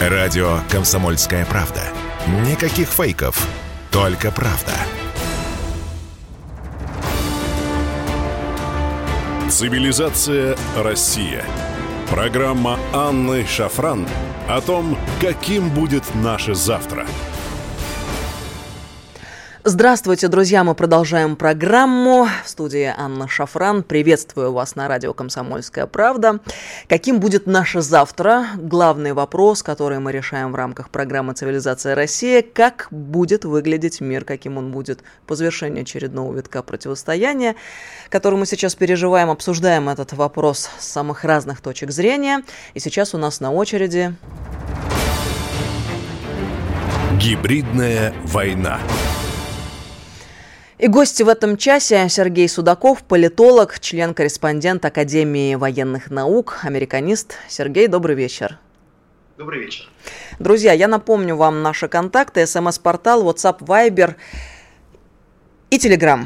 Радио «Комсомольская правда». Никаких фейков, только правда. Цивилизация Россия. Программа Анны Шафран о том, каким будет наше завтра – Здравствуйте, друзья! Мы продолжаем программу. В студии Анна Шафран. Приветствую вас на радио «Комсомольская правда». Каким будет наше завтра? Главный вопрос, который мы решаем в рамках программы «Цивилизация Россия». Как будет выглядеть мир, каким он будет по завершении очередного витка противостояния, который мы сейчас переживаем. Обсуждаем этот вопрос с самых разных точек зрения. И сейчас у нас на очереди... Гибридная война. И гости в этом часе Сергей Судаков, политолог, член-корреспондент Академии военных наук, американист. Сергей, добрый вечер. Добрый вечер. Друзья, я напомню вам наши контакты. СМС-портал, WhatsApp, Viber и Telegram.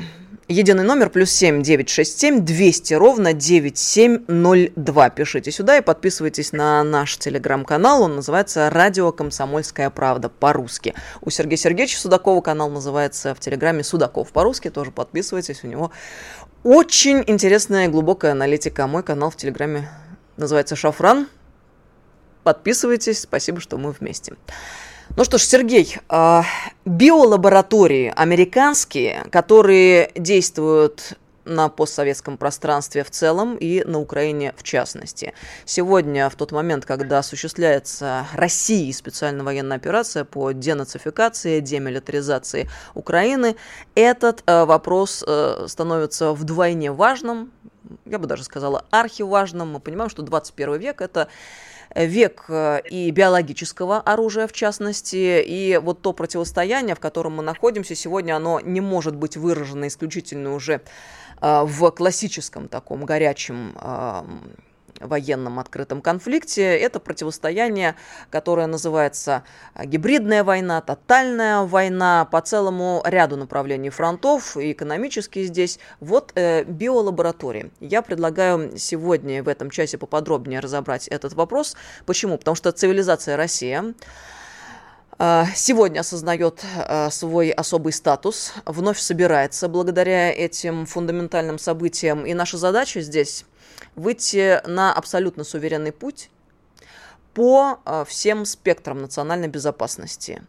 Единый номер плюс семь девять шесть семь двести ровно девять семь ноль два. Пишите сюда и подписывайтесь на наш телеграм-канал. Он называется «Радио Комсомольская правда» по-русски. У Сергея Сергеевича Судакова канал называется в телеграме «Судаков» по-русски. Тоже подписывайтесь. У него очень интересная и глубокая аналитика. Мой канал в телеграме называется «Шафран». Подписывайтесь. Спасибо, что мы вместе. Ну что ж, Сергей, а, биолаборатории американские, которые действуют на постсоветском пространстве в целом и на Украине в частности. Сегодня, в тот момент, когда осуществляется Россией специальная военная операция по денацификации, демилитаризации Украины, этот э, вопрос э, становится вдвойне важным, я бы даже сказала архиважным. Мы понимаем, что 21 век это век э, и биологического оружия, в частности, и вот то противостояние, в котором мы находимся сегодня, оно не может быть выражено исключительно уже э, в классическом таком горячем военном открытом конфликте. Это противостояние, которое называется а, гибридная война, тотальная война по целому ряду направлений фронтов, и экономически здесь. Вот э, биолаборатории. Я предлагаю сегодня в этом часе поподробнее разобрать этот вопрос. Почему? Потому что цивилизация Россия сегодня осознает а, свой особый статус, вновь собирается благодаря этим фундаментальным событиям. И наша задача здесь выйти на абсолютно суверенный путь по э, всем спектрам национальной безопасности.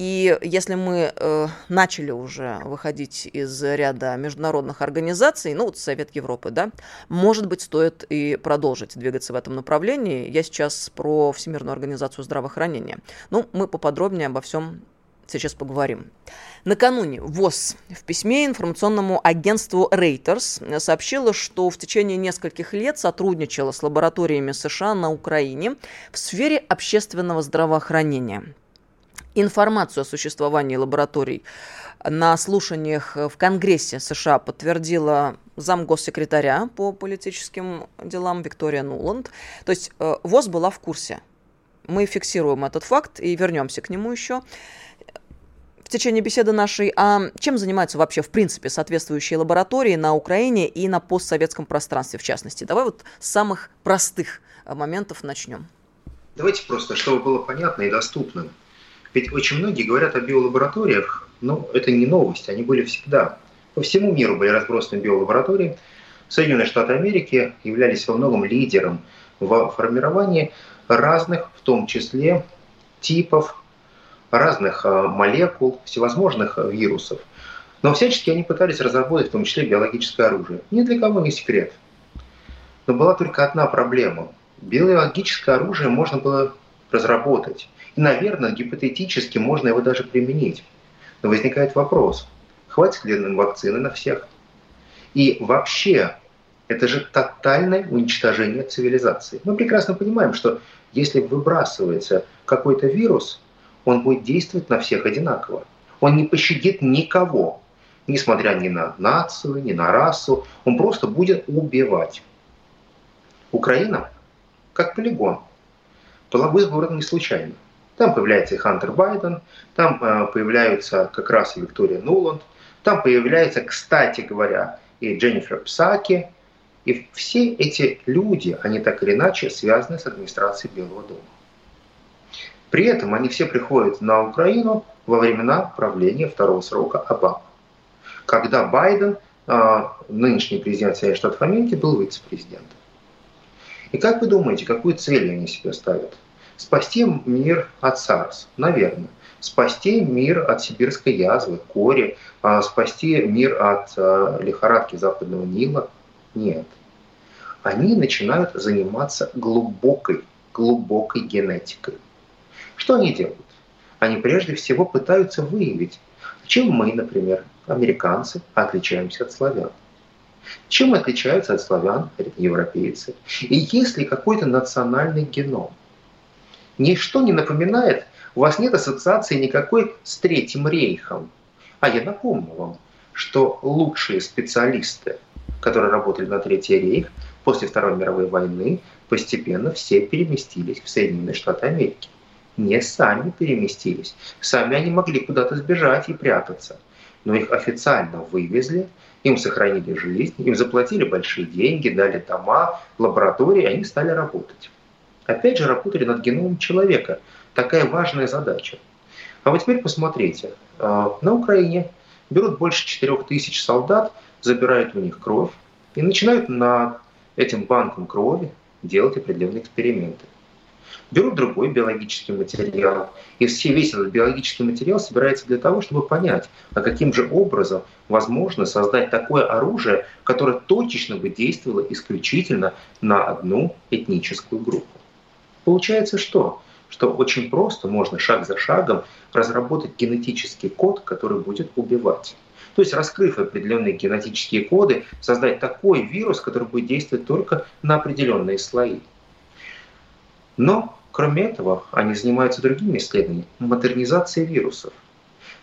И если мы э, начали уже выходить из ряда международных организаций, ну вот Совет Европы, да, может быть, стоит и продолжить двигаться в этом направлении. Я сейчас про Всемирную организацию здравоохранения. Ну, мы поподробнее обо всем сейчас поговорим. Накануне ВОЗ в письме информационному агентству Reuters сообщила, что в течение нескольких лет сотрудничала с лабораториями США на Украине в сфере общественного здравоохранения. Информацию о существовании лабораторий на слушаниях в Конгрессе США подтвердила зам госсекретаря по политическим делам Виктория Нуланд. То есть э, ВОЗ была в курсе. Мы фиксируем этот факт и вернемся к нему еще в течение беседы нашей, а чем занимаются вообще, в принципе, соответствующие лаборатории на Украине и на постсоветском пространстве, в частности? Давай вот с самых простых э, моментов начнем. Давайте просто, чтобы было понятно и доступно. Ведь очень многие говорят о биолабораториях, но это не новость, они были всегда. По всему миру были разбросаны биолаборатории. Соединенные Штаты Америки являлись во многом лидером в формировании разных, в том числе, типов разных э, молекул, всевозможных э, вирусов. Но всячески они пытались разработать в том числе биологическое оружие. Ни для кого не секрет. Но была только одна проблема. Биологическое оружие можно было разработать. И, наверное, гипотетически можно его даже применить. Но возникает вопрос, хватит ли нам вакцины на всех? И вообще, это же тотальное уничтожение цивилизации. Мы прекрасно понимаем, что если выбрасывается какой-то вирус, он будет действовать на всех одинаково. Он не пощадит никого, несмотря ни на нацию, ни на расу. Он просто будет убивать. Украина, как полигон, была выбрана не случайно. Там появляется и Хантер Байден, там э, появляются как раз и Виктория Нуланд, там появляется, кстати говоря, и Дженнифер Псаки. И все эти люди, они так или иначе связаны с администрацией Белого дома. При этом они все приходят на Украину во времена правления второго срока Обамы, когда Байден, а, нынешний президент Соединенных Штатов Америки, был вице-президентом. И как вы думаете, какую цель они себе ставят? Спасти мир от САРС, наверное. Спасти мир от сибирской язвы, кори, а, спасти мир от а, лихорадки западного Нила? Нет. Они начинают заниматься глубокой, глубокой генетикой. Что они делают? Они прежде всего пытаются выявить, чем мы, например, американцы, отличаемся от славян. Чем отличаются от славян европейцы? И есть ли какой-то национальный геном? Ничто не напоминает, у вас нет ассоциации никакой с Третьим рейхом. А я напомню вам, что лучшие специалисты, которые работали на Третий рейх после Второй мировой войны, постепенно все переместились в Соединенные Штаты Америки. Не сами переместились. Сами они могли куда-то сбежать и прятаться. Но их официально вывезли, им сохранили жизнь, им заплатили большие деньги, дали дома, лаборатории, они стали работать. Опять же, работали над геномом человека. Такая важная задача. А вот теперь посмотрите. А, на Украине берут больше 4000 солдат, забирают у них кровь и начинают над этим банком крови делать определенные эксперименты берут другой биологический материал. И все, весь этот биологический материал собирается для того, чтобы понять, а каким же образом возможно создать такое оружие, которое точечно бы действовало исключительно на одну этническую группу. Получается что? Что очень просто можно шаг за шагом разработать генетический код, который будет убивать. То есть, раскрыв определенные генетические коды, создать такой вирус, который будет действовать только на определенные слои. Но Кроме этого, они занимаются другими исследованиями, модернизацией вирусов.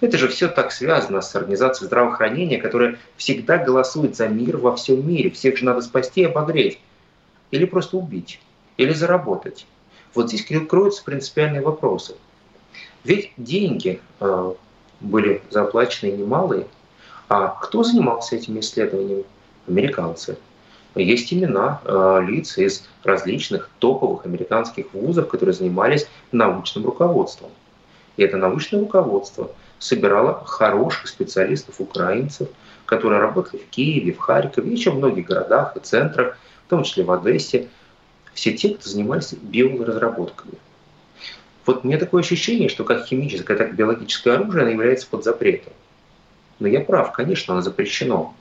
Это же все так связано с организацией здравоохранения, которая всегда голосует за мир во всем мире. Всех же надо спасти и обогреть. Или просто убить. Или заработать. Вот здесь кроются принципиальные вопросы. Ведь деньги э, были заплачены немалые. А кто занимался этими исследованиями? Американцы есть имена э, лиц из различных топовых американских вузов, которые занимались научным руководством. И это научное руководство собирало хороших специалистов, украинцев, которые работали в Киеве, в Харькове, еще в многих городах и центрах, в том числе в Одессе. Все те, кто занимались биоразработками. Вот мне такое ощущение, что как химическое, так и биологическое оружие, оно является под запретом. Но я прав, конечно, оно запрещено.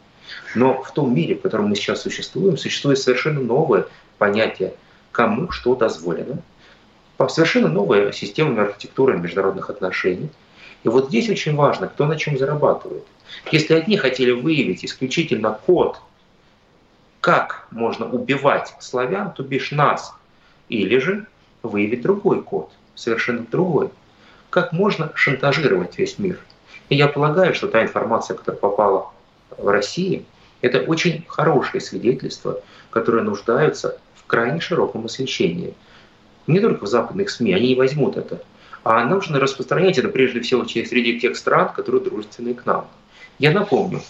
Но в том мире, в котором мы сейчас существуем, существует совершенно новое понятие, кому что дозволено, совершенно новая система архитектуры международных отношений. И вот здесь очень важно, кто на чем зарабатывает. Если одни хотели выявить исключительно код, как можно убивать славян, то бишь нас, или же выявить другой код, совершенно другой. Как можно шантажировать весь мир. И я полагаю, что та информация, которая попала в России, это очень хорошее свидетельство, которое нуждается в крайне широком освещении. Не только в западных СМИ, они не возьмут это, а нужно распространять это прежде всего среди тех стран, которые дружественны к нам. Я напомню,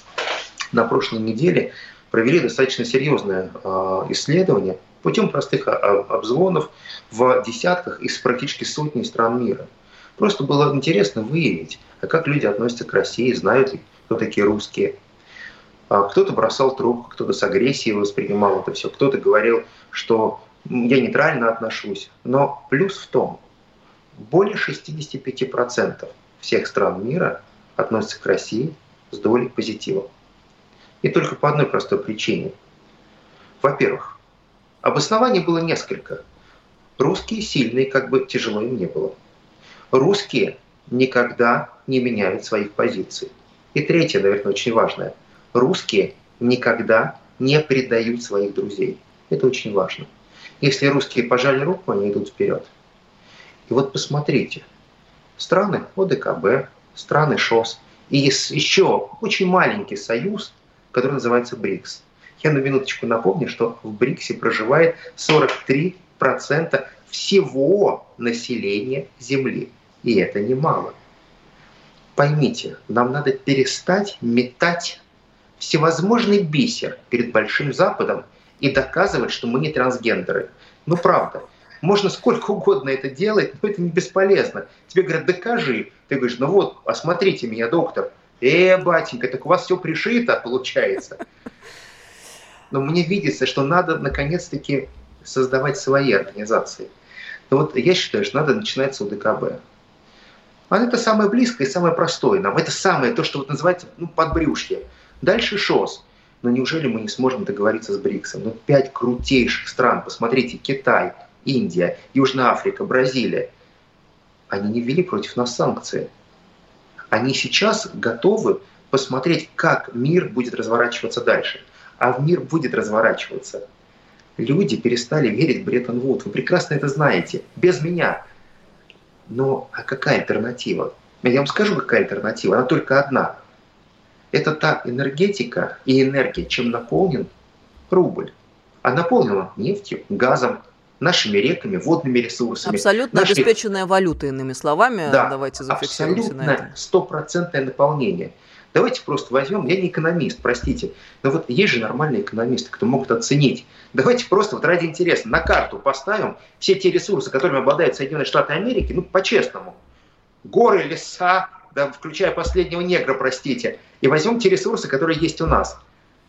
на прошлой неделе провели достаточно серьезное а, исследование путем простых обзвонов в десятках из практически сотни стран мира. Просто было интересно выявить, а как люди относятся к России, знают ли, кто такие русские, а кто-то бросал трубку, кто-то с агрессией воспринимал это все, кто-то говорил, что я нейтрально отношусь. Но плюс в том, более 65% всех стран мира относятся к России с долей позитива. И только по одной простой причине. Во-первых, обоснований было несколько. Русские сильные, как бы тяжело им не было. Русские никогда не меняют своих позиций. И третье, наверное, очень важное – русские никогда не предают своих друзей. Это очень важно. Если русские пожали руку, они идут вперед. И вот посмотрите, страны ОДКБ, страны ШОС, и еще очень маленький союз, который называется БРИКС. Я на минуточку напомню, что в БРИКСе проживает 43% всего населения Земли. И это немало. Поймите, нам надо перестать метать всевозможный бисер перед Большим Западом и доказывать, что мы не трансгендеры. Ну правда, Можно сколько угодно это делать, но это не бесполезно. Тебе говорят, докажи. Ты говоришь, ну вот, осмотрите меня, доктор. Э, батенька, так у вас все пришито, получается. Но мне видится, что надо наконец-таки создавать свои организации. Но вот я считаю, что надо начинать с УДКБ. А это самое близкое и самое простое нам. Это самое, то, что вот называется ну, подбрюшье. Дальше ШОС. Но неужели мы не сможем договориться с БРИКСом? Ну, пять крутейших стран. Посмотрите, Китай, Индия, Южная Африка, Бразилия. Они не ввели против нас санкции. Они сейчас готовы посмотреть, как мир будет разворачиваться дальше. А мир будет разворачиваться. Люди перестали верить в Бреттон-Вуд. Вы прекрасно это знаете. Без меня. Но а какая альтернатива? Я вам скажу, какая альтернатива. Она только одна. Это та энергетика и энергия, чем наполнен рубль. А наполнен он нефтью, газом, нашими реками, водными ресурсами. Абсолютно нашей... обеспеченная валюта, иными словами. Да, Давайте зафиксируемся на этом. стопроцентное наполнение. Давайте просто возьмем, я не экономист, простите, но вот есть же нормальные экономисты, кто могут оценить. Давайте просто вот ради интереса на карту поставим все те ресурсы, которыми обладают Соединенные Штаты Америки, ну по-честному. Горы, леса, да, включая последнего негра, простите, и возьмем те ресурсы, которые есть у нас,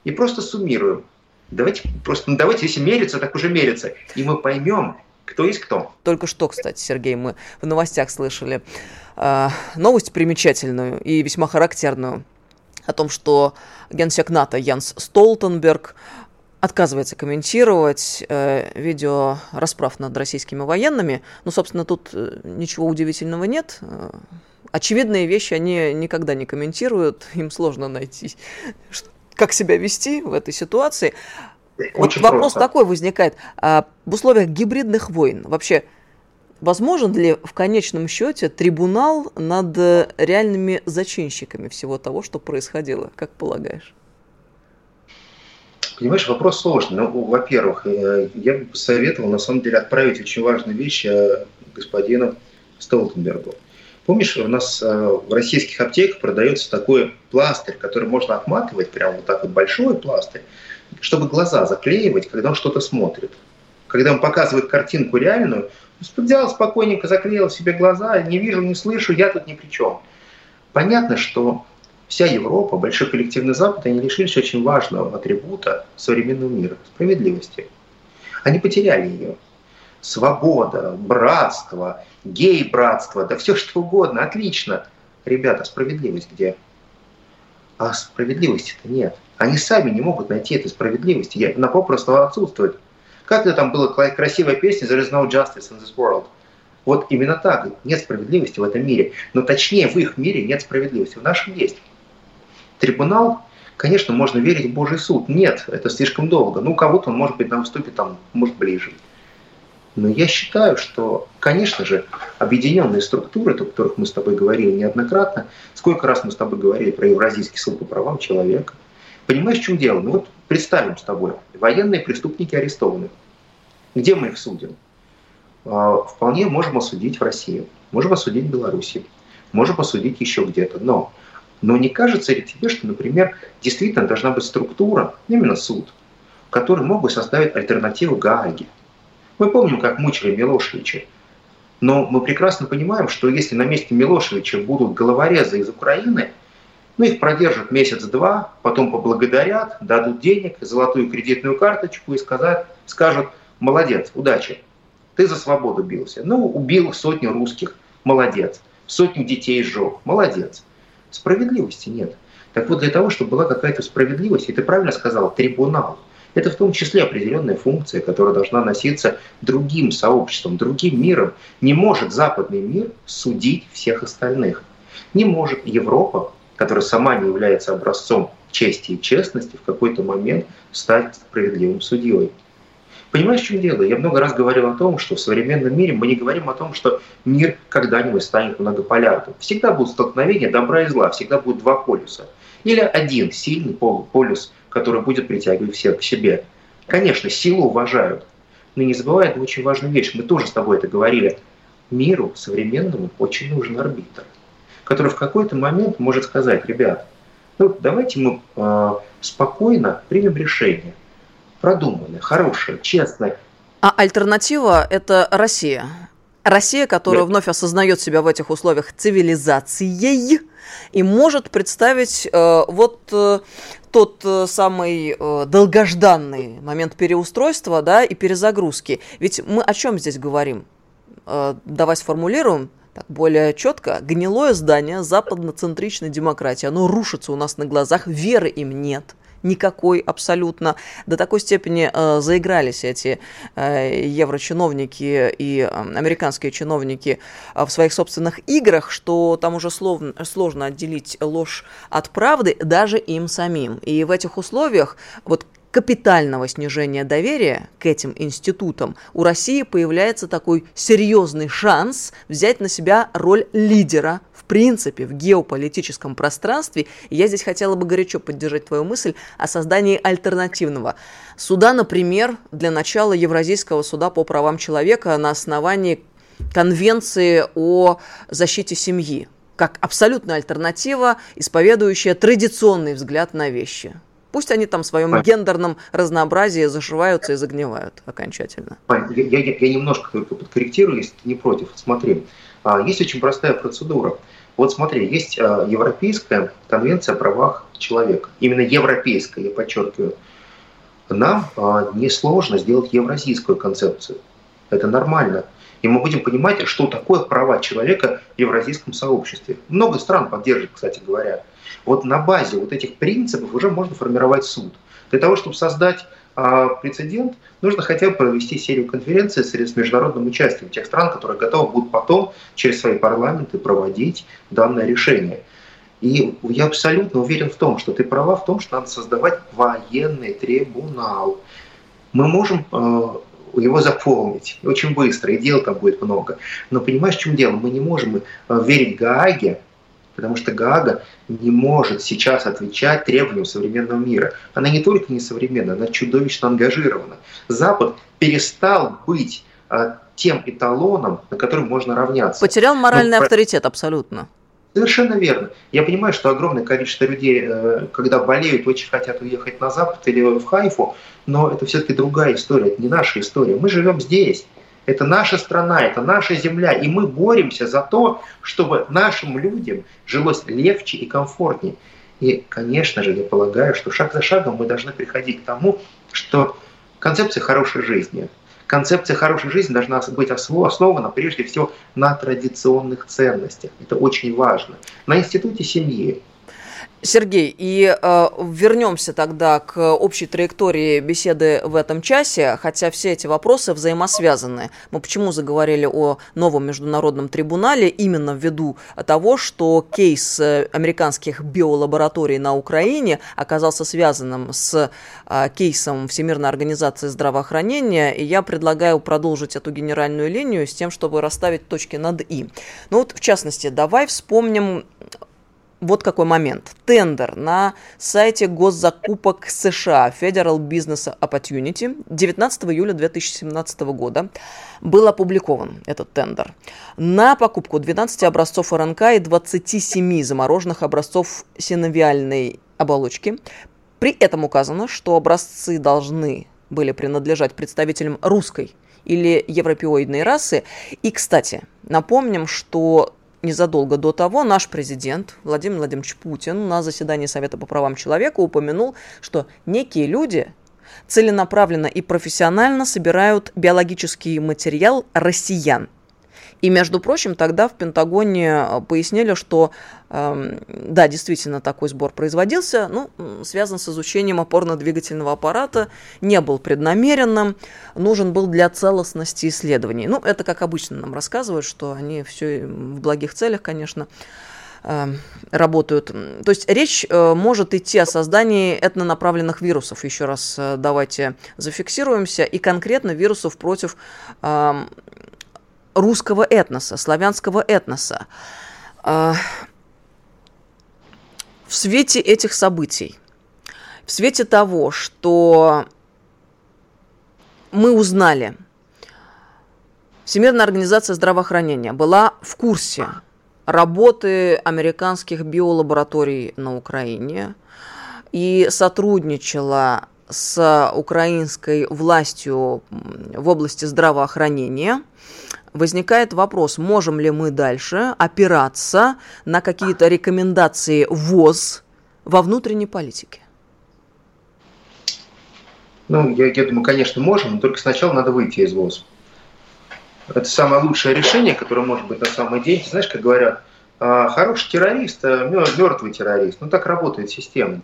и просто суммируем. Давайте просто, ну давайте, если мериться, так уже мериться, и мы поймем, кто есть кто. Только что, кстати, Сергей, мы в новостях слышали э, новость примечательную и весьма характерную о том, что генсек НАТО Янс Столтенберг отказывается комментировать э, видео расправ над российскими военными. Ну, собственно, тут э, ничего удивительного нет. Очевидные вещи они никогда не комментируют, им сложно найти, как себя вести в этой ситуации. Очень вот вопрос просто. такой возникает. А в условиях гибридных войн вообще Возможен ли в конечном счете трибунал над э, реальными зачинщиками всего того, что происходило, как полагаешь? Понимаешь, вопрос сложный. Ну, во-первых, э, я бы посоветовал, на самом деле, отправить очень важную вещь э, господину Столтенбергу. Помнишь, у нас в российских аптеках продается такой пластырь, который можно отматывать, прям вот так вот большой пластырь, чтобы глаза заклеивать, когда он что-то смотрит. Когда он показывает картинку реальную, Взял спокойненько, заклеил себе глаза, не вижу, не слышу, я тут ни при чем. Понятно, что вся Европа, большой коллективный Запад, они лишились очень важного атрибута современного мира – справедливости. Они потеряли ее. Свобода, братство, гей-братство, да все что угодно, отлично. Ребята, справедливость где? А справедливости-то нет. Они сами не могут найти этой справедливости. Она попросту отсутствует. Как это там была красивая песня «There is no justice in this world». Вот именно так. Нет справедливости в этом мире. Но точнее, в их мире нет справедливости. В нашем есть. Трибунал, конечно, можно верить в Божий суд. Нет, это слишком долго. Ну, кого-то он, может быть, нам вступит там, может, ближе. Но я считаю, что, конечно же, объединенные структуры, о которых мы с тобой говорили неоднократно, сколько раз мы с тобой говорили про Евразийский суд по правам человека. Понимаешь, в чем дело? Ну вот представим с тобой, военные преступники арестованы. Где мы их судим? А, вполне можем осудить в России, можем осудить в Беларуси, можем осудить еще где-то. Но, но не кажется ли тебе, что, например, действительно должна быть структура, именно суд, который мог бы составить альтернативу Гааге? Мы помним, как мучили Милошевича. Но мы прекрасно понимаем, что если на месте Милошевича будут головорезы из Украины – ну, их продержат месяц-два, потом поблагодарят, дадут денег, золотую кредитную карточку и сказать, скажут, молодец, удачи, ты за свободу бился. Ну, убил сотню русских, молодец. Сотню детей сжег, молодец. Справедливости нет. Так вот, для того, чтобы была какая-то справедливость, и ты правильно сказал, трибунал, это в том числе определенная функция, которая должна носиться другим сообществом, другим миром. Не может западный мир судить всех остальных. Не может Европа которая сама не является образцом чести и честности, в какой-то момент стать справедливым судьей. Понимаешь, в чем дело? Я много раз говорил о том, что в современном мире мы не говорим о том, что мир когда-нибудь станет многополярным. Всегда будут столкновения добра и зла, всегда будут два полюса. Или один сильный полюс, который будет притягивать всех к себе. Конечно, силу уважают, но не забывай одну очень важную вещь. Мы тоже с тобой это говорили. Миру современному очень нужен арбитр который в какой-то момент может сказать, ребят, ну давайте мы э, спокойно примем решение, продуманное, хорошее, честное. А альтернатива – это Россия. Россия, которая да. вновь осознает себя в этих условиях цивилизацией и может представить э, вот э, тот э, самый э, долгожданный момент переустройства да, и перезагрузки. Ведь мы о чем здесь говорим? Э, давай сформулируем так более четко. Гнилое здание западноцентричной демократии, оно рушится у нас на глазах, веры им нет – никакой абсолютно. До такой степени э, заигрались эти э, еврочиновники и э, американские чиновники э, в своих собственных играх, что там уже словно, сложно отделить ложь от правды даже им самим. И в этих условиях вот капитального снижения доверия к этим институтам у России появляется такой серьезный шанс взять на себя роль лидера принципе в геополитическом пространстве. я здесь хотела бы горячо поддержать твою мысль о создании альтернативного суда, например, для начала Евразийского суда по правам человека на основании Конвенции о защите семьи, как абсолютная альтернатива, исповедующая традиционный взгляд на вещи. Пусть они там в своем гендерном разнообразии зашиваются и загнивают окончательно. Я, я, я немножко только подкорректирую, если ты не против. Смотри, а, есть очень простая процедура. Вот смотри, есть а, Европейская конвенция о правах человека. Именно европейская, я подчеркиваю. Нам а, несложно сделать евразийскую концепцию. Это нормально. И мы будем понимать, что такое права человека в евразийском сообществе. Много стран поддерживает, кстати говоря. Вот на базе вот этих принципов уже можно формировать суд. Для того, чтобы создать а прецедент, нужно хотя бы провести серию конференций с международным участием тех стран, которые готовы будут потом через свои парламенты проводить данное решение. И я абсолютно уверен в том, что ты права в том, что надо создавать военный трибунал. Мы можем э, его заполнить очень быстро, и дел там будет много. Но понимаешь, в чем дело? Мы не можем э, верить Гааге, потому что Гаага не может сейчас отвечать требованиям современного мира. Она не только не современна, она чудовищно ангажирована. Запад перестал быть а, тем эталоном, на котором можно равняться. Потерял моральный Но, авторитет абсолютно. Совершенно верно. Я понимаю, что огромное количество людей, э, когда болеют, очень хотят уехать на Запад или в Хайфу, но это все-таки другая история, это не наша история. Мы живем здесь. Это наша страна, это наша земля, и мы боремся за то, чтобы нашим людям жилось легче и комфортнее. И, конечно же, я полагаю, что шаг за шагом мы должны приходить к тому, что концепция хорошей жизни, концепция хорошей жизни должна быть основана прежде всего на традиционных ценностях. Это очень важно. На институте семьи, Сергей, и э, вернемся тогда к общей траектории беседы в этом часе, хотя все эти вопросы взаимосвязаны. Мы почему заговорили о новом международном трибунале? Именно ввиду того, что кейс э, американских биолабораторий на Украине оказался связанным с э, кейсом Всемирной организации здравоохранения, и я предлагаю продолжить эту генеральную линию с тем, чтобы расставить точки над «и». Ну вот, в частности, давай вспомним вот какой момент. Тендер на сайте госзакупок США Federal Business Opportunity 19 июля 2017 года был опубликован этот тендер на покупку 12 образцов РНК и 27 замороженных образцов синовиальной оболочки. При этом указано, что образцы должны были принадлежать представителям русской или европеоидной расы. И, кстати, напомним, что незадолго до того наш президент Владимир Владимирович Путин на заседании Совета по правам человека упомянул, что некие люди целенаправленно и профессионально собирают биологический материал россиян и, между прочим, тогда в Пентагоне э, пояснили, что э, да, действительно такой сбор производился, ну, связан с изучением опорно-двигательного аппарата, не был преднамеренным, нужен был для целостности исследований. Ну, это как обычно нам рассказывают, что они все в благих целях, конечно, э, работают. То есть речь э, может идти о создании этнонаправленных вирусов. Еще раз давайте зафиксируемся. И конкретно вирусов против русского этноса, славянского этноса. А, в свете этих событий, в свете того, что мы узнали, Всемирная организация здравоохранения была в курсе работы американских биолабораторий на Украине и сотрудничала с украинской властью в области здравоохранения, возникает вопрос, можем ли мы дальше опираться на какие-то рекомендации ВОЗ во внутренней политике? Ну, я, я думаю, конечно, можем, но только сначала надо выйти из ВОЗ. Это самое лучшее решение, которое может быть на самом деле. Знаешь, как говорят, а, хороший террорист, а мертвый террорист. Ну, так работает система.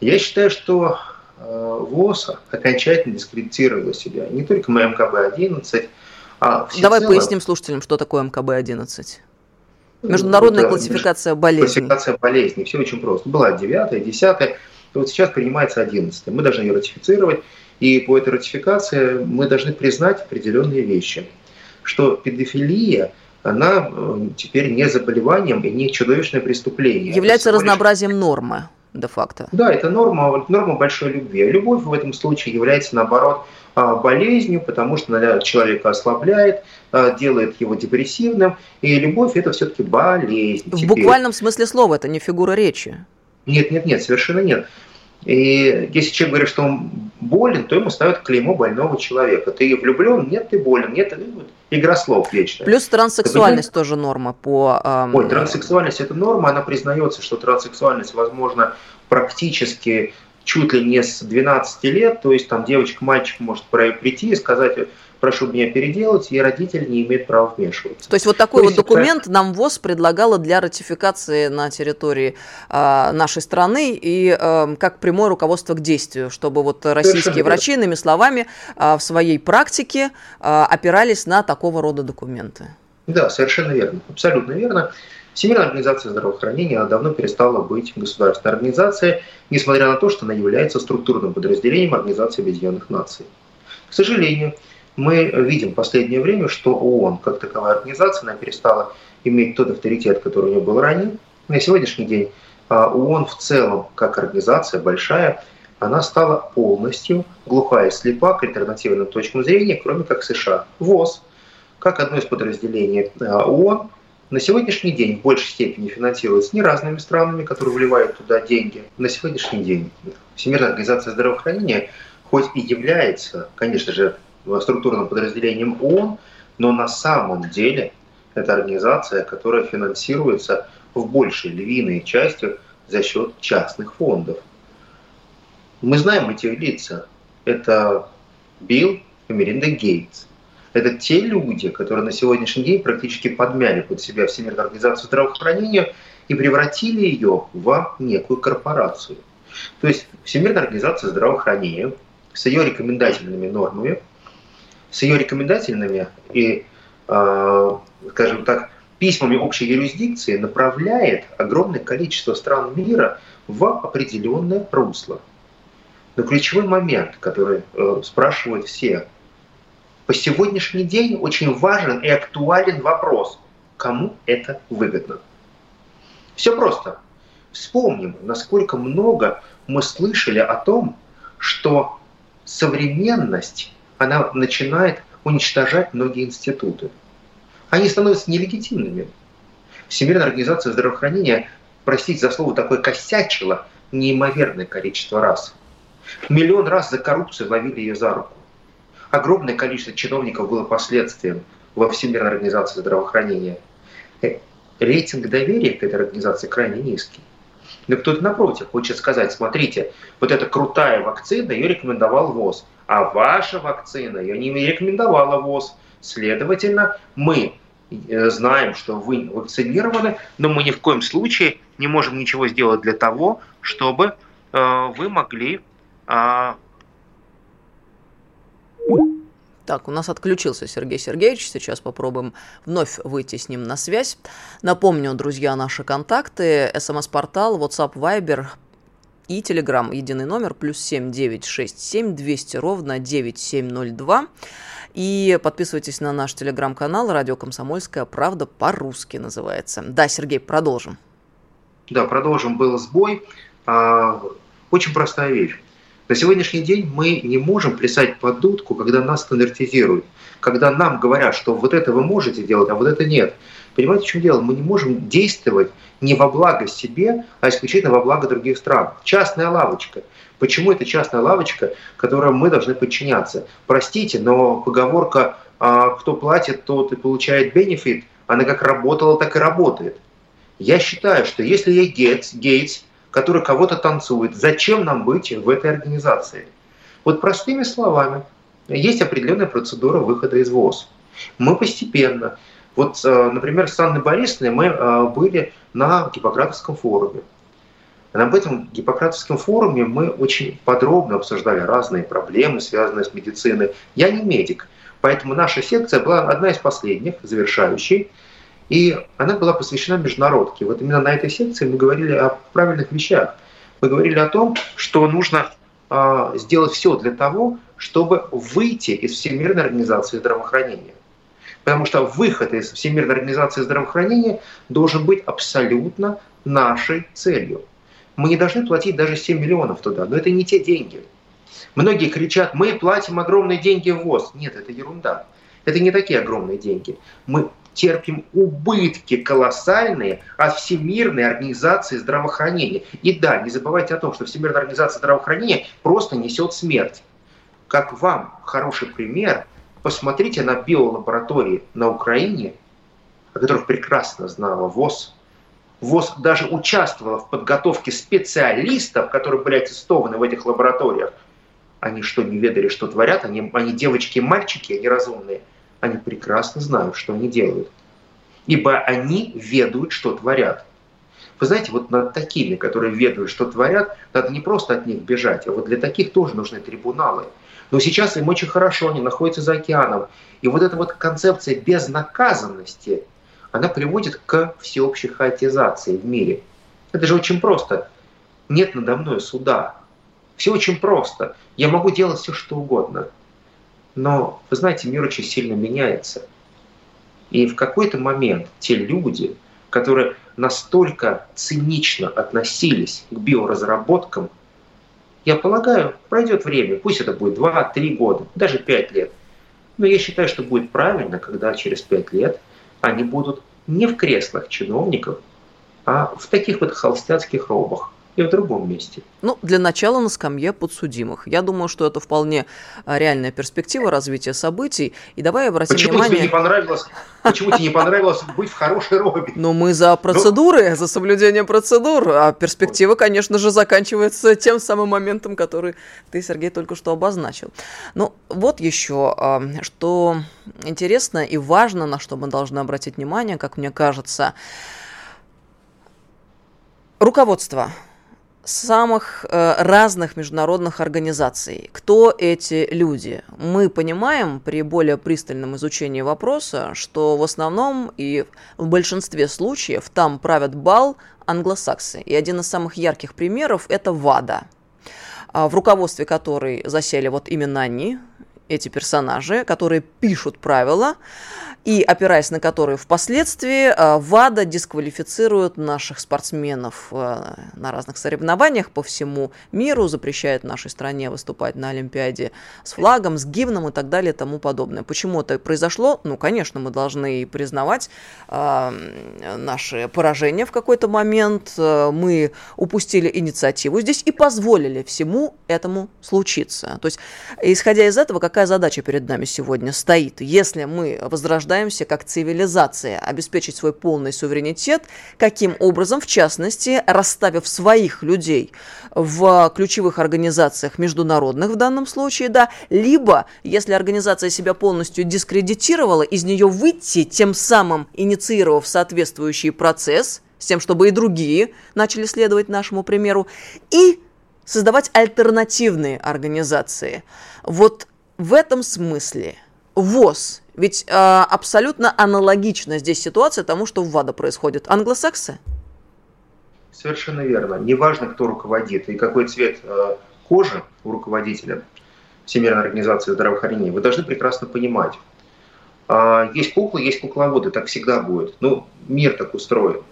Я считаю, что а, ВОЗ окончательно дискредитировала себя. Не только МКБ-11, а Давай целом... поясним слушателям, что такое МКБ-11. Международная это классификация болезней. Классификация болезней. Все очень просто. Была 9 10 и вот сейчас принимается 11 Мы должны ее ратифицировать. И по этой ратификации мы должны признать определенные вещи. Что педофилия – она э, теперь не заболеванием и не чудовищное преступление. Является разнообразием лишь... нормы де-факто. Да, это норма, норма большой любви. Любовь в этом случае является, наоборот, болезнью, потому что она человека ослабляет, а, делает его депрессивным, и любовь – это все-таки болезнь. В Теперь... буквальном смысле слова, это не фигура речи. Нет, нет, нет, совершенно нет. И если человек говорит, что он болен, то ему ставят клеймо больного человека. Ты влюблен? Нет, ты болен. Нет, это игра слов вечная. Плюс транссексуальность это, тоже норма по... Эм... Ой, транссексуальность – это норма. Она признается, что транссексуальность возможно практически чуть ли не с 12 лет. То есть там девочка, мальчик может прийти и сказать, прошу меня переделать, и родители не имеют права вмешиваться. То есть вот такой То вот документ это... нам ВОЗ предлагала для ратификации на территории э, нашей страны и э, как прямое руководство к действию, чтобы вот российские Совершенно врачи, верно. иными словами, э, в своей практике э, опирались на такого рода документы. Да, совершенно верно, абсолютно верно. Всемирная организация здравоохранения давно перестала быть государственной организацией, несмотря на то, что она является структурным подразделением Организации Объединенных Наций. К сожалению, мы видим в последнее время, что ООН, как таковая организация, она перестала иметь тот авторитет, который у нее был ранее. На сегодняшний день а, ООН в целом, как организация большая, она стала полностью глухая и слепа к альтернативным точкам зрения, кроме как США. ВОЗ, как одно из подразделений а, ООН, на сегодняшний день в большей степени финансируется не разными странами, которые вливают туда деньги. На сегодняшний день Всемирная организация здравоохранения, хоть и является, конечно же, структурным подразделением ООН, но на самом деле это организация, которая финансируется в большей львиной части за счет частных фондов. Мы знаем эти лица. Это Билл и Меринда Гейтс. Это те люди, которые на сегодняшний день практически подмяли под себя Всемирную организацию здравоохранения и превратили ее в некую корпорацию. То есть Всемирная организация здравоохранения с ее рекомендательными нормами с ее рекомендательными и, а, скажем так, письмами общей юрисдикции направляет огромное количество стран мира в определенное русло. Но ключевой момент, который э, спрашивают все, по сегодняшний день очень важен и актуален вопрос, кому это выгодно. Все просто. Вспомним, насколько много мы слышали о том, что современность она начинает уничтожать многие институты. Они становятся нелегитимными. Всемирная организация здравоохранения, простите за слово, такое косячила неимоверное количество раз. Миллион раз за коррупцию ловили ее за руку. Огромное количество чиновников было последствием во Всемирной организации здравоохранения. Э, рейтинг доверия к этой организации крайне низкий. Но кто-то напротив хочет сказать, смотрите, вот эта крутая вакцина, ее рекомендовал ВОЗ. А ваша вакцина ее не рекомендовала ВОЗ. Следовательно, мы э, знаем, что вы вакцинированы, но мы ни в коем случае не можем ничего сделать для того, чтобы э, вы могли э, так, у нас отключился Сергей Сергеевич. Сейчас попробуем вновь выйти с ним на связь. Напомню, друзья, наши контакты. СМС-портал, WhatsApp, Viber и Телеграм единый номер плюс 7 967 200 ровно 9702. И подписывайтесь на наш телеграм-канал «Радио Комсомольская правда» по-русски называется. Да, Сергей, продолжим. Да, продолжим. Был сбой. А, очень простая вещь. На сегодняшний день мы не можем плясать под дудку, когда нас стандартизируют, когда нам говорят, что вот это вы можете делать, а вот это нет. Понимаете, в чем дело? Мы не можем действовать не во благо себе, а исключительно во благо других стран. Частная лавочка. Почему это частная лавочка, которой мы должны подчиняться? Простите, но поговорка «А «кто платит, тот и получает бенефит», она как работала, так и работает. Я считаю, что если Гейтс, Гейтс который кого-то танцует, зачем нам быть в этой организации? Вот простыми словами, есть определенная процедура выхода из ВОЗ. Мы постепенно, вот, э, например, с Анной Борисовной мы э, были на Гиппократовском форуме. На этом Гиппократовском форуме мы очень подробно обсуждали разные проблемы, связанные с медициной. Я не медик, поэтому наша секция была одна из последних, завершающей. И она была посвящена международке. Вот именно на этой секции мы говорили о правильных вещах. Мы говорили о том, что нужно э, сделать все для того, чтобы выйти из Всемирной организации здравоохранения. Потому что выход из Всемирной организации здравоохранения должен быть абсолютно нашей целью. Мы не должны платить даже 7 миллионов туда, но это не те деньги. Многие кричат, мы платим огромные деньги в ВОЗ. Нет, это ерунда. Это не такие огромные деньги. Мы терпим убытки колоссальные от Всемирной организации здравоохранения. И да, не забывайте о том, что Всемирная организация здравоохранения просто несет смерть. Как вам хороший пример, посмотрите на биолаборатории на Украине, о которых прекрасно знала ВОЗ. ВОЗ даже участвовала в подготовке специалистов, которые были аттестованы в этих лабораториях. Они что, не ведали, что творят? Они, они девочки и мальчики, они разумные – они прекрасно знают, что они делают. Ибо они ведают, что творят. Вы знаете, вот над такими, которые ведают, что творят, надо не просто от них бежать, а вот для таких тоже нужны трибуналы. Но сейчас им очень хорошо, они находятся за океаном. И вот эта вот концепция безнаказанности, она приводит к всеобщей хаотизации в мире. Это же очень просто. Нет надо мной суда. Все очень просто. Я могу делать все, что угодно. Но, вы знаете, мир очень сильно меняется. И в какой-то момент те люди, которые настолько цинично относились к биоразработкам, я полагаю, пройдет время, пусть это будет 2-3 года, даже 5 лет. Но я считаю, что будет правильно, когда через 5 лет они будут не в креслах чиновников, а в таких вот холстяцких робах и в другом месте. Ну, для начала на скамье подсудимых. Я думаю, что это вполне а, реальная перспектива развития событий. И давай обратим почему внимание... Тебе не понравилось, почему тебе не понравилось быть в хорошей робе? Ну, мы за процедуры, ну... за соблюдение процедур. А перспектива, конечно же, заканчивается тем самым моментом, который ты, Сергей, только что обозначил. Ну, вот еще, а, что интересно и важно, на что мы должны обратить внимание, как мне кажется, руководство самых э, разных международных организаций. Кто эти люди? Мы понимаем при более пристальном изучении вопроса, что в основном и в большинстве случаев там правят бал англосаксы. И один из самых ярких примеров – это ВАДА, а, в руководстве которой засели вот именно они, эти персонажи, которые пишут правила, и опираясь на которые впоследствии э, ВАДА дисквалифицирует наших спортсменов э, на разных соревнованиях по всему миру, запрещает нашей стране выступать на Олимпиаде с флагом, с гимном и так далее и тому подобное. Почему это произошло? Ну, конечно, мы должны признавать э, наши поражения в какой-то момент. Мы упустили инициативу здесь и позволили всему этому случиться. То есть, исходя из этого, какая задача перед нами сегодня стоит? Если мы возрождаем нуждаемся как цивилизация обеспечить свой полный суверенитет, каким образом, в частности, расставив своих людей в ключевых организациях международных в данном случае, да, либо, если организация себя полностью дискредитировала, из нее выйти, тем самым инициировав соответствующий процесс, с тем, чтобы и другие начали следовать нашему примеру, и создавать альтернативные организации. Вот в этом смысле ВОЗ ведь э, абсолютно аналогично здесь ситуация тому, что в ВАДА происходит. Англосаксы? Совершенно верно. Неважно, кто руководит и какой цвет э, кожи у руководителя Всемирной организации здравоохранения, вы должны прекрасно понимать. Э, есть куклы, есть кукловоды, так всегда будет. Ну, мир так устроен.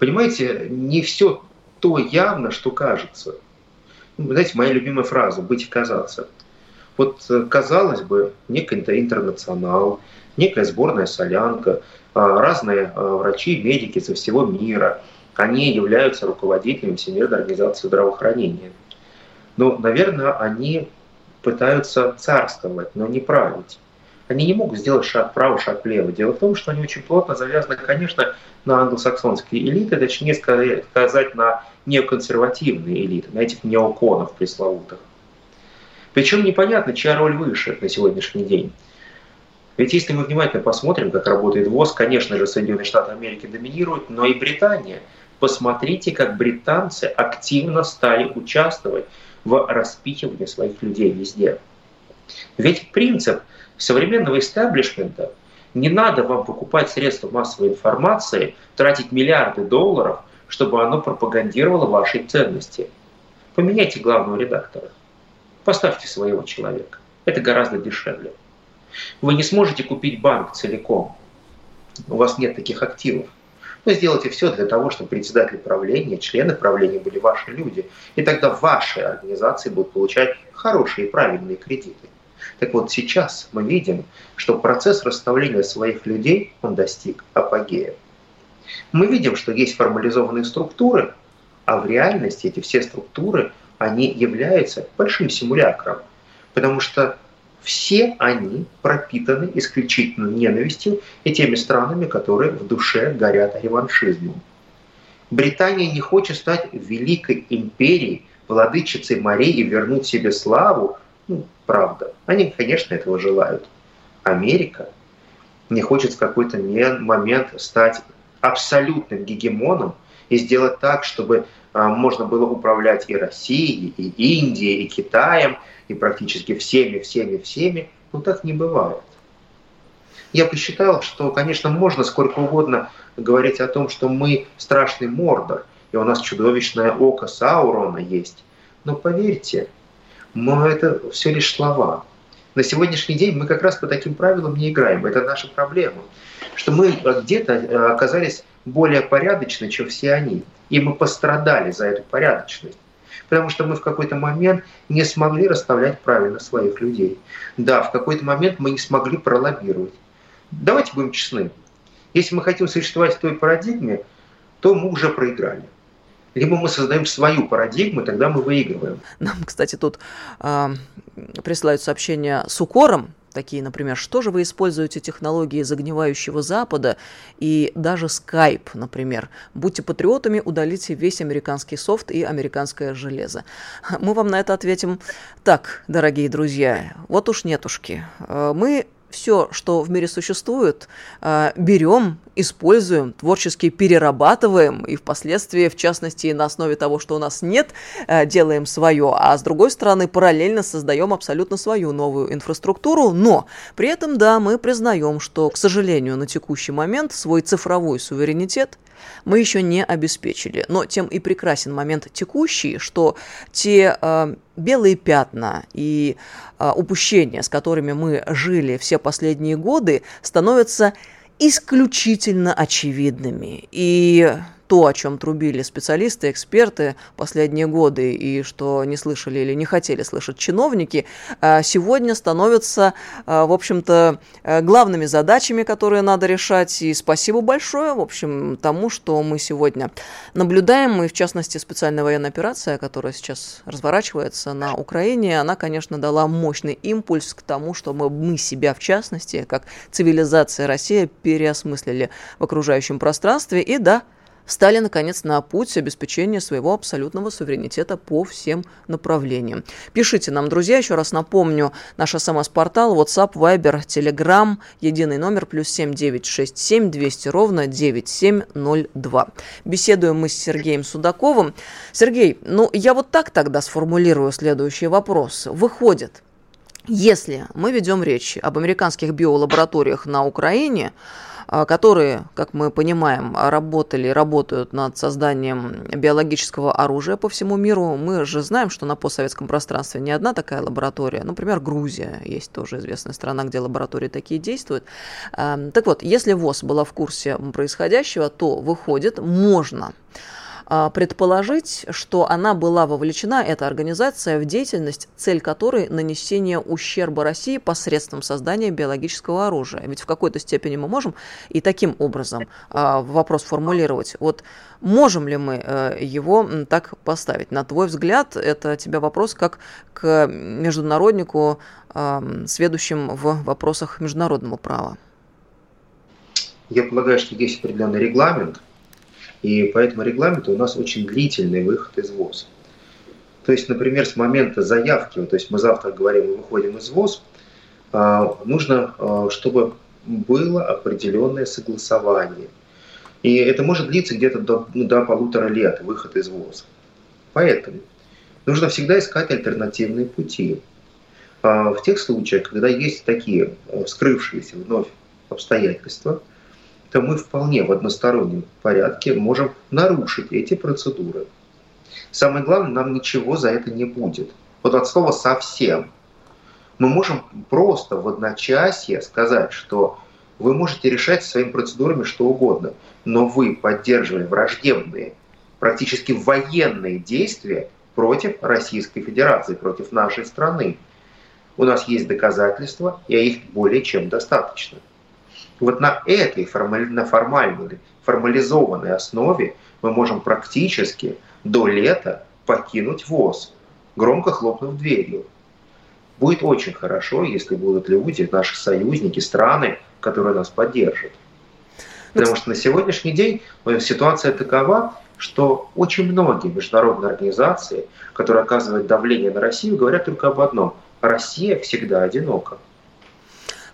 Понимаете, не все то явно, что кажется. знаете, моя любимая фраза «быть и казаться». Вот, э, казалось бы, некий интернационал, некая сборная солянка, а, разные а, врачи, медики со всего мира, они являются руководителями Всемирной организации здравоохранения. Но, наверное, они пытаются царствовать, но не править. Они не могут сделать шаг вправо, шаг влево. Дело в том, что они очень плотно завязаны, конечно, на англосаксонские элиты, точнее сказать, на неоконсервативные элиты, на этих неоконов пресловутых. Причем непонятно, чья роль выше на сегодняшний день. Ведь если мы внимательно посмотрим, как работает ВОЗ, конечно же, Соединенные Штаты Америки доминируют, но и Британия. Посмотрите, как британцы активно стали участвовать в распихивании своих людей везде. Ведь принцип современного истеблишмента не надо вам покупать средства массовой информации, тратить миллиарды долларов, чтобы оно пропагандировало ваши ценности. Поменяйте главного редактора. Поставьте своего человека. Это гораздо дешевле. Вы не сможете купить банк целиком. У вас нет таких активов. Вы сделайте все для того, чтобы председатели правления, члены правления были ваши люди. И тогда ваши организации будут получать хорошие и правильные кредиты. Так вот сейчас мы видим, что процесс расставления своих людей, он достиг апогея. Мы видим, что есть формализованные структуры, а в реальности эти все структуры, они являются большим симулякром. Потому что все они пропитаны исключительно ненавистью и теми странами, которые в душе горят реваншизмом. Британия не хочет стать великой империей, владычицей морей и вернуть себе славу. Ну, правда, они, конечно, этого желают. Америка не хочет в какой-то момент стать абсолютным гегемоном и сделать так, чтобы а, можно было управлять и Россией, и Индией, и Китаем, и практически всеми, всеми, всеми, но так не бывает. Я посчитал, что, конечно, можно сколько угодно говорить о том, что мы страшный Мордор, и у нас чудовищное око Саурона есть. Но поверьте, мы это все лишь слова. На сегодняшний день мы как раз по таким правилам не играем. Это наша проблема. Что мы где-то э, оказались более порядочны, чем все они. И мы пострадали за эту порядочность. Потому что мы в какой-то момент не смогли расставлять правильно своих людей. Да, в какой-то момент мы не смогли пролоббировать. Давайте будем честны. Если мы хотим существовать в той парадигме, то мы уже проиграли. Либо мы создаем свою парадигму, тогда мы выигрываем. Нам, кстати, тут э, присылают сообщения с укором Такие, например, что же вы используете технологии загнивающего Запада и даже Skype, например. Будьте патриотами, удалите весь американский софт и американское железо. Мы вам на это ответим так, дорогие друзья. Вот уж нетушки. Э, мы все, что в мире существует, э, берем, используем, творчески перерабатываем и впоследствии, в частности, на основе того, что у нас нет, э, делаем свое, а с другой стороны, параллельно создаем абсолютно свою новую инфраструктуру, но при этом, да, мы признаем, что, к сожалению, на текущий момент свой цифровой суверенитет – мы еще не обеспечили. Но тем и прекрасен момент текущий, что те э, белые пятна и э, упущения, с которыми мы жили все последние годы, становятся исключительно очевидными. И то, о чем трубили специалисты, эксперты последние годы и что не слышали или не хотели слышать чиновники, а, сегодня становятся, а, в общем-то, э, главными задачами, которые надо решать. И спасибо большое, в общем, тому, что мы сегодня наблюдаем, и в частности специальная военная операция, которая сейчас разворачивается на Украине, она, конечно, дала мощный импульс к тому, чтобы мы себя, в частности, как цивилизация Россия, переосмыслили в окружающем пространстве. И да, стали, наконец, на путь обеспечения своего абсолютного суверенитета по всем направлениям. Пишите нам, друзья, еще раз напомню, наш смс-портал, WhatsApp, Viber, Telegram, единый номер, плюс 7967 200 ровно 9702. Беседуем мы с Сергеем Судаковым. Сергей, ну я вот так тогда сформулирую следующий вопрос. Выходит, если мы ведем речь об американских биолабораториях на Украине, которые, как мы понимаем, работали, работают над созданием биологического оружия по всему миру. Мы же знаем, что на постсоветском пространстве не одна такая лаборатория. Например, Грузия есть тоже известная страна, где лаборатории такие действуют. Так вот, если ВОЗ была в курсе происходящего, то выходит, можно а, предположить, что она была вовлечена, эта организация, в деятельность, цель которой нанесение ущерба России посредством создания биологического оружия. Ведь в какой-то степени мы можем и таким образом а, вопрос формулировать. Вот можем ли мы э, его так поставить? На твой взгляд, это тебе вопрос как к международнику, сведущим в вопросах международного права. Я полагаю, что есть определенный регламент, и по этому регламенту у нас очень длительный выход из ВОЗ. То есть, например, с момента заявки, то есть мы завтра говорим, мы выходим из ВОЗ, а, нужно, а, чтобы было определенное согласование. И это может длиться где-то до, ну, до полутора лет, выход из ВОЗ. Поэтому нужно всегда искать альтернативные пути. А, в тех случаях, когда есть такие вскрывшиеся вновь обстоятельства, то мы вполне в одностороннем порядке можем нарушить эти процедуры. Самое главное, нам ничего за это не будет. Вот от слова «совсем». Мы можем просто в одночасье сказать, что вы можете решать своими процедурами что угодно, но вы поддерживали враждебные, практически военные действия против Российской Федерации, против нашей страны. У нас есть доказательства, и их более чем достаточно. Вот на этой на формальной, формализованной основе мы можем практически до лета покинуть ВОЗ, громко хлопнув дверью. Будет очень хорошо, если будут люди, наши союзники, страны, которые нас поддержат. Потому что на сегодняшний день ситуация такова, что очень многие международные организации, которые оказывают давление на Россию, говорят только об одном – Россия всегда одинока.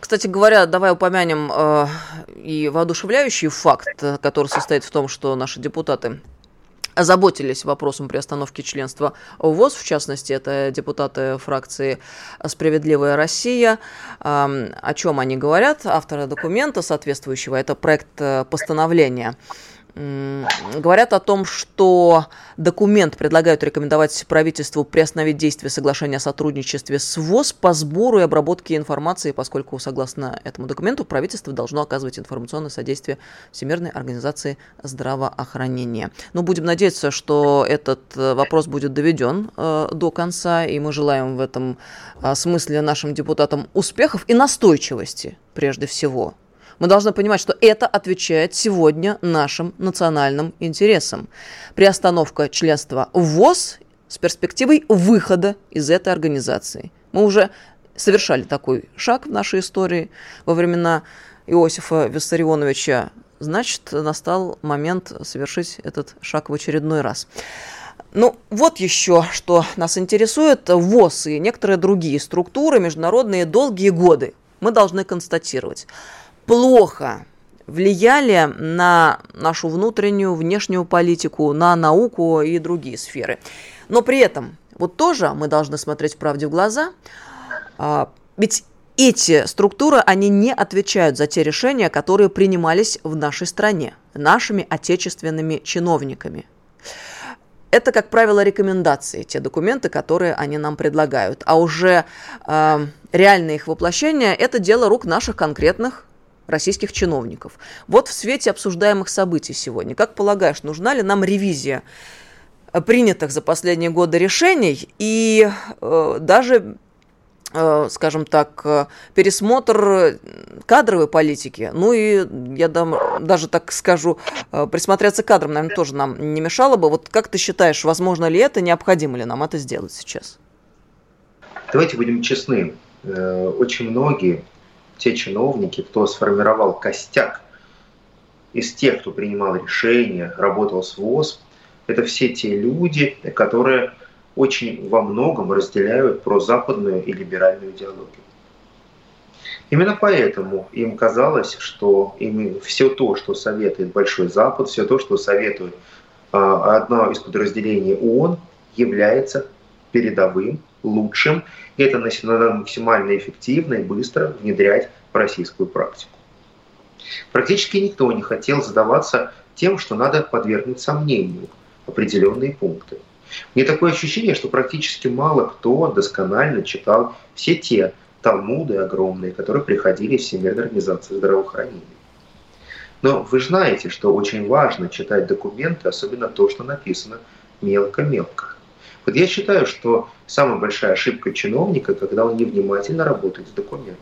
Кстати говоря, давай упомянем э, и воодушевляющий факт, э, который состоит в том, что наши депутаты озаботились вопросом приостановки членства ВОЗ, в частности, это депутаты фракции «Справедливая Россия». О чем они говорят? Авторы документа соответствующего, это проект э, постановления говорят о том, что документ предлагают рекомендовать правительству приостановить действие соглашения о сотрудничестве с ВОЗ по сбору и обработке информации, поскольку, согласно этому документу, правительство должно оказывать информационное содействие Всемирной организации здравоохранения. Но будем надеяться, что этот э, вопрос будет доведен э, до конца, и мы желаем в этом э, смысле нашим депутатам успехов и настойчивости прежде всего мы должны понимать, что это отвечает сегодня нашим национальным интересам. Приостановка членства в ВОЗ с перспективой выхода из этой организации. Мы уже совершали такой шаг в нашей истории во времена Иосифа Виссарионовича. Значит, настал момент совершить этот шаг в очередной раз. Ну, вот еще, что нас интересует. ВОЗ и некоторые другие структуры международные долгие годы мы должны констатировать плохо влияли на нашу внутреннюю, внешнюю политику, на науку и другие сферы. Но при этом вот тоже мы должны смотреть правде в глаза, а, ведь эти структуры, они не отвечают за те решения, которые принимались в нашей стране, нашими отечественными чиновниками. Это, как правило, рекомендации, те документы, которые они нам предлагают. А уже э, реальное их воплощение – это дело рук наших конкретных российских чиновников. Вот в свете обсуждаемых событий сегодня, как полагаешь, нужна ли нам ревизия принятых за последние годы решений и э, даже э, скажем так, э, пересмотр кадровой политики. Ну и я дам, даже так скажу, э, присмотреться к кадрам, наверное, тоже нам не мешало бы. Вот как ты считаешь, возможно ли это, необходимо ли нам это сделать сейчас? Давайте будем честны. Очень многие те чиновники, кто сформировал костяк из тех, кто принимал решения, работал с ВОЗ, это все те люди, которые очень во многом разделяют прозападную и либеральную идеологию. Именно поэтому им казалось, что им все то, что советует Большой Запад, все то, что советует а, одно из подразделений ООН, является передовым, лучшим. И это надо максимально эффективно и быстро внедрять в российскую практику. Практически никто не хотел задаваться тем, что надо подвергнуть сомнению определенные пункты. Мне такое ощущение, что практически мало кто досконально читал все те талмуды огромные, которые приходили в Всемирной организации здравоохранения. Но вы знаете, что очень важно читать документы, особенно то, что написано мелко-мелко. Вот я считаю, что самая большая ошибка чиновника, когда он невнимательно работает с документами.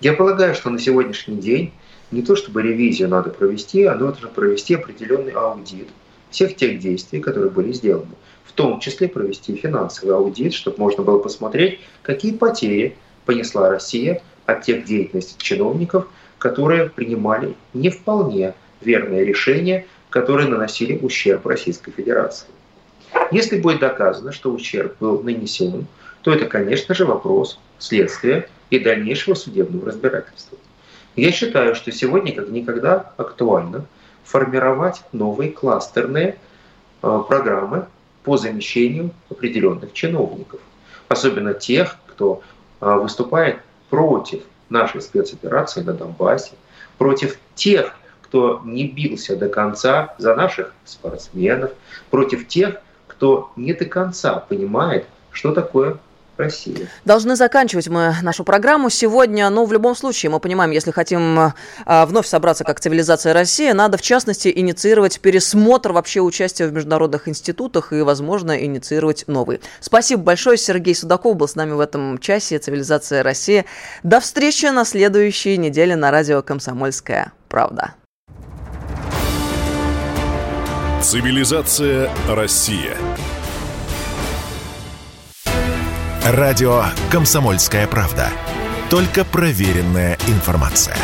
Я полагаю, что на сегодняшний день не то чтобы ревизию надо провести, а нужно провести определенный аудит всех тех действий, которые были сделаны. В том числе провести финансовый аудит, чтобы можно было посмотреть, какие потери понесла Россия от тех деятельностей чиновников, которые принимали не вполне верные решения, которые наносили ущерб Российской Федерации. Если будет доказано, что ущерб был нанесен, то это, конечно же, вопрос следствия и дальнейшего судебного разбирательства. Я считаю, что сегодня как никогда актуально формировать новые кластерные э, программы по замещению определенных чиновников, особенно тех, кто э, выступает против нашей спецоперации на Донбассе, против тех, кто не бился до конца за наших спортсменов, против тех, кто не до конца понимает, что такое Россия. Должны заканчивать мы нашу программу сегодня, но в любом случае мы понимаем, если хотим а, вновь собраться как цивилизация России, надо в частности инициировать пересмотр вообще участия в международных институтах и, возможно, инициировать новые. Спасибо большое. Сергей Судаков был с нами в этом часе «Цивилизация России». До встречи на следующей неделе на радио «Комсомольская правда». Цивилизация Россия. Радио «Комсомольская правда». Только проверенная информация.